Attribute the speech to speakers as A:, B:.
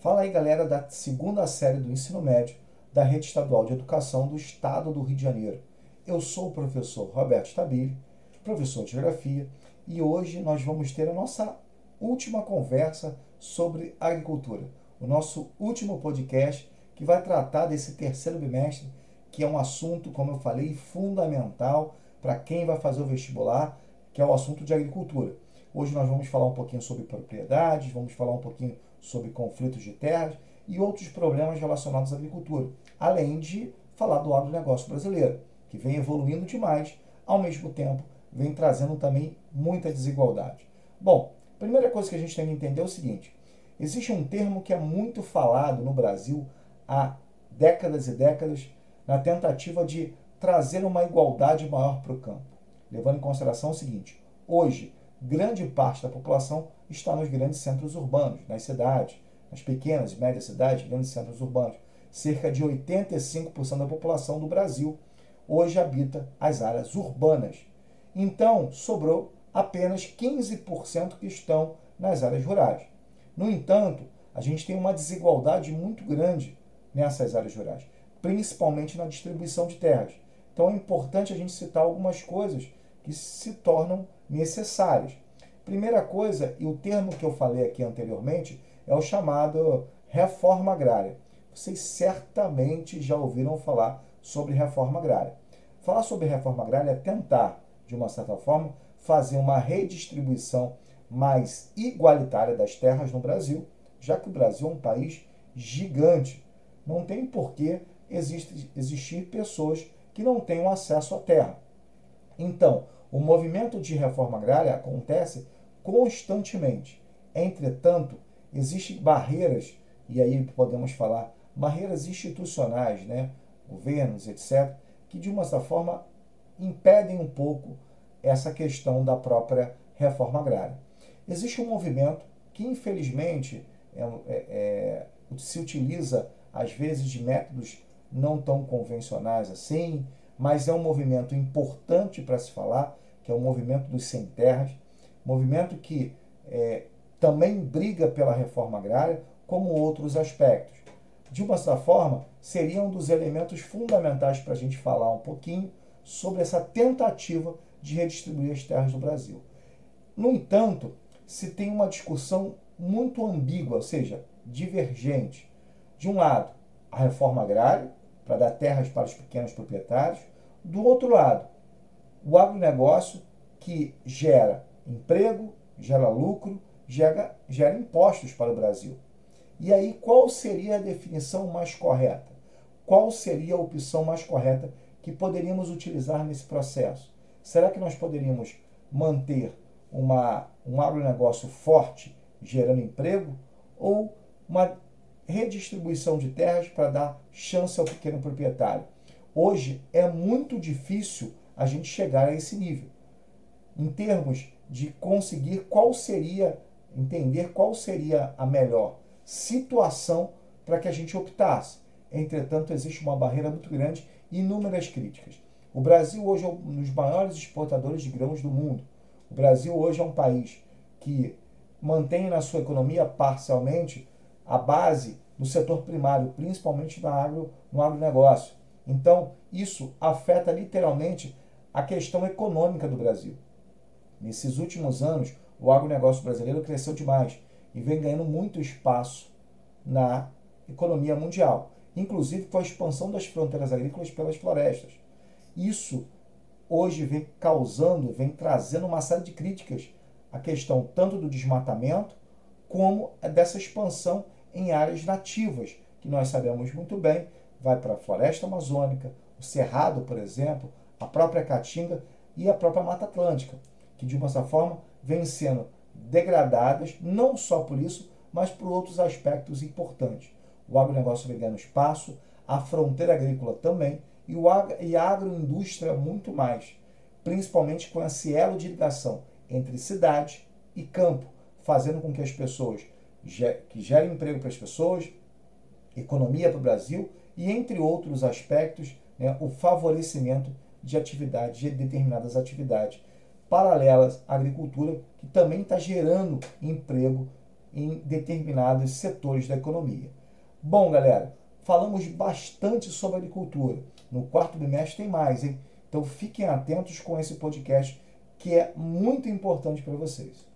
A: Fala aí, galera, da segunda série do ensino médio da Rede Estadual de Educação do Estado do Rio de Janeiro. Eu sou o professor Roberto Stabile, professor de Geografia, e hoje nós vamos ter a nossa última conversa sobre agricultura, o nosso último podcast que vai tratar desse terceiro bimestre, que é um assunto, como eu falei, fundamental para quem vai fazer o vestibular, que é o assunto de agricultura. Hoje nós vamos falar um pouquinho sobre propriedades, vamos falar um pouquinho sobre conflitos de terras e outros problemas relacionados à agricultura, além de falar do agronegócio brasileiro, que vem evoluindo demais, ao mesmo tempo vem trazendo também muita desigualdade. Bom, primeira coisa que a gente tem que entender é o seguinte: existe um termo que é muito falado no Brasil há décadas e décadas na tentativa de trazer uma igualdade maior para o campo, levando em consideração o seguinte: hoje grande parte da população está nos grandes centros urbanos, nas cidades, nas pequenas e médias cidades, grandes centros urbanos. Cerca de 85% da população do Brasil hoje habita as áreas urbanas. Então, sobrou apenas 15% que estão nas áreas rurais. No entanto, a gente tem uma desigualdade muito grande nessas áreas rurais, principalmente na distribuição de terras. Então é importante a gente citar algumas coisas que se tornam necessárias. Primeira coisa, e o termo que eu falei aqui anteriormente, é o chamado reforma agrária. Vocês certamente já ouviram falar sobre reforma agrária. Falar sobre reforma agrária é tentar, de uma certa forma, fazer uma redistribuição mais igualitária das terras no Brasil, já que o Brasil é um país gigante. Não tem por que existir pessoas que não tenham acesso à terra. Então, o movimento de reforma agrária acontece constantemente. Entretanto, existem barreiras, e aí podemos falar barreiras institucionais, né? governos, etc., que de uma certa forma impedem um pouco essa questão da própria reforma agrária. Existe um movimento que, infelizmente, é, é, é, se utiliza às vezes de métodos não tão convencionais assim, mas é um movimento importante para se falar, que é o movimento dos sem terras, movimento que é, também briga pela reforma agrária, como outros aspectos. De uma certa forma, seria um dos elementos fundamentais para a gente falar um pouquinho sobre essa tentativa de redistribuir as terras no Brasil. No entanto, se tem uma discussão muito ambígua, ou seja, divergente. De um lado, a reforma agrária, para dar terras para os pequenos proprietários, do outro lado, o agronegócio que gera emprego, gera lucro, gera, gera impostos para o Brasil. E aí, qual seria a definição mais correta? Qual seria a opção mais correta que poderíamos utilizar nesse processo? Será que nós poderíamos manter uma, um agronegócio forte, gerando emprego, ou uma redistribuição de terras para dar chance ao pequeno proprietário? Hoje é muito difícil a gente chegar a esse nível. Em termos de conseguir qual seria, entender qual seria a melhor situação para que a gente optasse. Entretanto, existe uma barreira muito grande e inúmeras críticas. O Brasil hoje é um dos maiores exportadores de grãos do mundo. O Brasil hoje é um país que mantém na sua economia parcialmente a base do setor primário, principalmente agro, no agronegócio. Então, isso afeta literalmente a questão econômica do Brasil. Nesses últimos anos, o agronegócio brasileiro cresceu demais e vem ganhando muito espaço na economia mundial, inclusive com a expansão das fronteiras agrícolas pelas florestas. Isso hoje vem causando, vem trazendo uma série de críticas à questão tanto do desmatamento como dessa expansão em áreas nativas, que nós sabemos muito bem vai para a floresta amazônica, o cerrado, por exemplo, a própria caatinga e a própria mata atlântica, que de uma certa forma vêm sendo degradadas, não só por isso, mas por outros aspectos importantes. O agronegócio vem ganhando espaço, a fronteira agrícola também, e, o e a agroindústria muito mais, principalmente com esse elo de ligação entre cidade e campo, fazendo com que as pessoas, que gerem emprego para as pessoas, economia para o Brasil e, entre outros aspectos, né, o favorecimento de atividades, de determinadas atividades paralelas à agricultura, que também está gerando emprego em determinados setores da economia. Bom, galera, falamos bastante sobre agricultura. No quarto bimestre tem mais, hein? Então fiquem atentos com esse podcast que é muito importante para vocês.